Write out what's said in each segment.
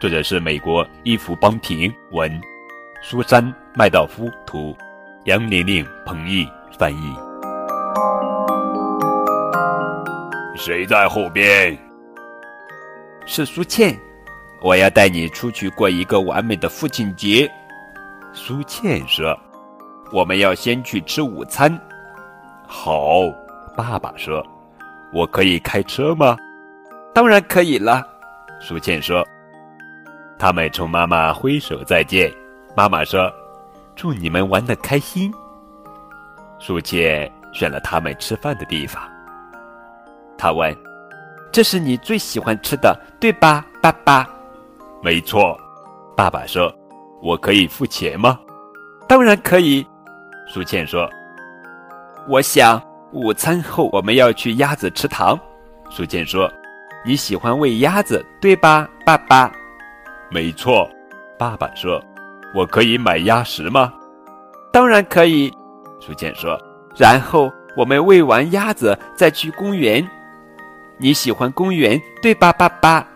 作者是美国伊芙·邦廷文，苏珊·麦道夫图，杨玲玲、彭毅翻译。谁在后边？是苏倩，我要带你出去过一个完美的父亲节。苏倩说：“我们要先去吃午餐。”好，爸爸说：“我可以开车吗？”当然可以了，苏倩说。他们冲妈妈挥手再见。妈妈说：“祝你们玩得开心。”苏倩选了他们吃饭的地方。他问：“这是你最喜欢吃的，对吧，爸爸？”“没错。”爸爸说：“我可以付钱吗？”“当然可以。”苏倩说。“我想午餐后我们要去鸭子吃糖。”苏倩说：“你喜欢喂鸭子，对吧，爸爸？”没错，爸爸说：“我可以买鸭食吗？”“当然可以。”苏倩说。“然后我们喂完鸭子再去公园。你喜欢公园对吧，爸爸？”“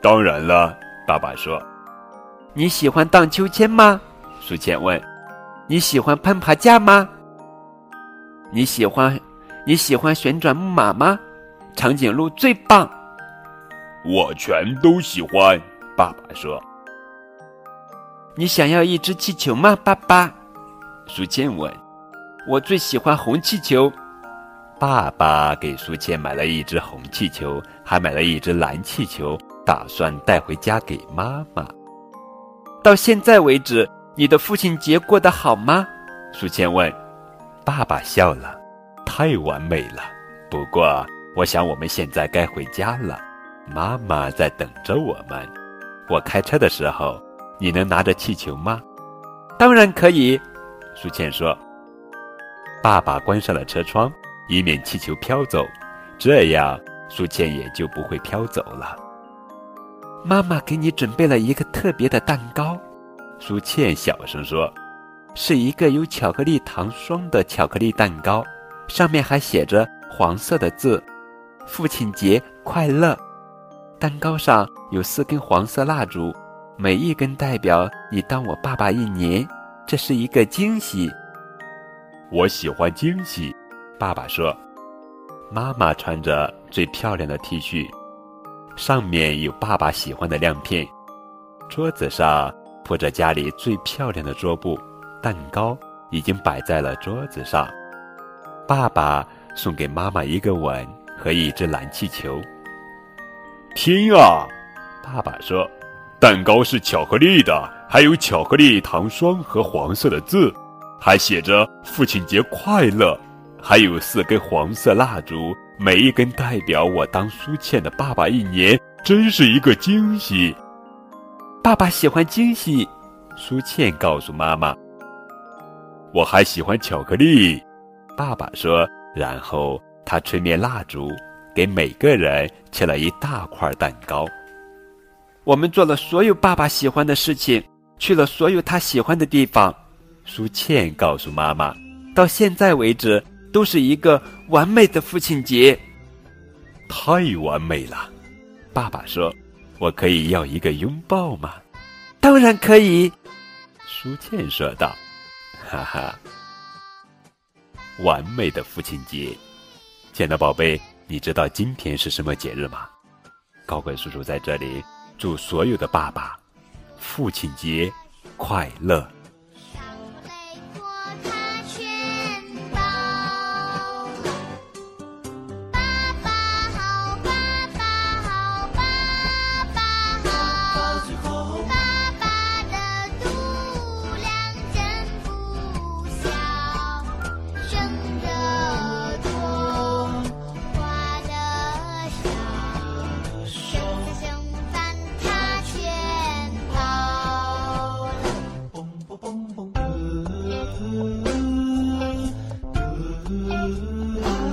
当然了。”爸爸说。“你喜欢荡秋千吗？”苏倩问。“你喜欢攀爬架吗？”“你喜欢你喜欢旋转木马吗？”长颈鹿最棒。我全都喜欢。爸爸说：“你想要一只气球吗，爸爸？”苏倩问。“我最喜欢红气球。”爸爸给苏倩买了一只红气球，还买了一只蓝气球，打算带回家给妈妈。到现在为止，你的父亲节过得好吗？苏倩问。爸爸笑了：“太完美了。不过，我想我们现在该回家了。妈妈在等着我们。”我开车的时候，你能拿着气球吗？当然可以，苏倩说。爸爸关上了车窗，以免气球飘走，这样苏倩也就不会飘走了。妈妈给你准备了一个特别的蛋糕，苏倩小声说：“是一个有巧克力糖霜的巧克力蛋糕，上面还写着黄色的字：‘父亲节快乐’。”蛋糕上有四根黄色蜡烛，每一根代表你当我爸爸一年。这是一个惊喜。我喜欢惊喜，爸爸说。妈妈穿着最漂亮的 T 恤，上面有爸爸喜欢的亮片。桌子上铺着家里最漂亮的桌布，蛋糕已经摆在了桌子上。爸爸送给妈妈一个吻和一只蓝气球。听啊，爸爸说，蛋糕是巧克力的，还有巧克力糖霜和黄色的字，还写着“父亲节快乐”，还有四根黄色蜡烛，每一根代表我当苏倩的爸爸一年，真是一个惊喜。爸爸喜欢惊喜，苏倩告诉妈妈。我还喜欢巧克力，爸爸说，然后他吹灭蜡烛。给每个人切了一大块蛋糕。我们做了所有爸爸喜欢的事情，去了所有他喜欢的地方。苏倩告诉妈妈，到现在为止都是一个完美的父亲节。太完美了，爸爸说：“我可以要一个拥抱吗？”当然可以，苏倩说道。哈哈，完美的父亲节，亲爱的宝贝。你知道今天是什么节日吗？高贵叔叔在这里祝所有的爸爸父亲节快乐。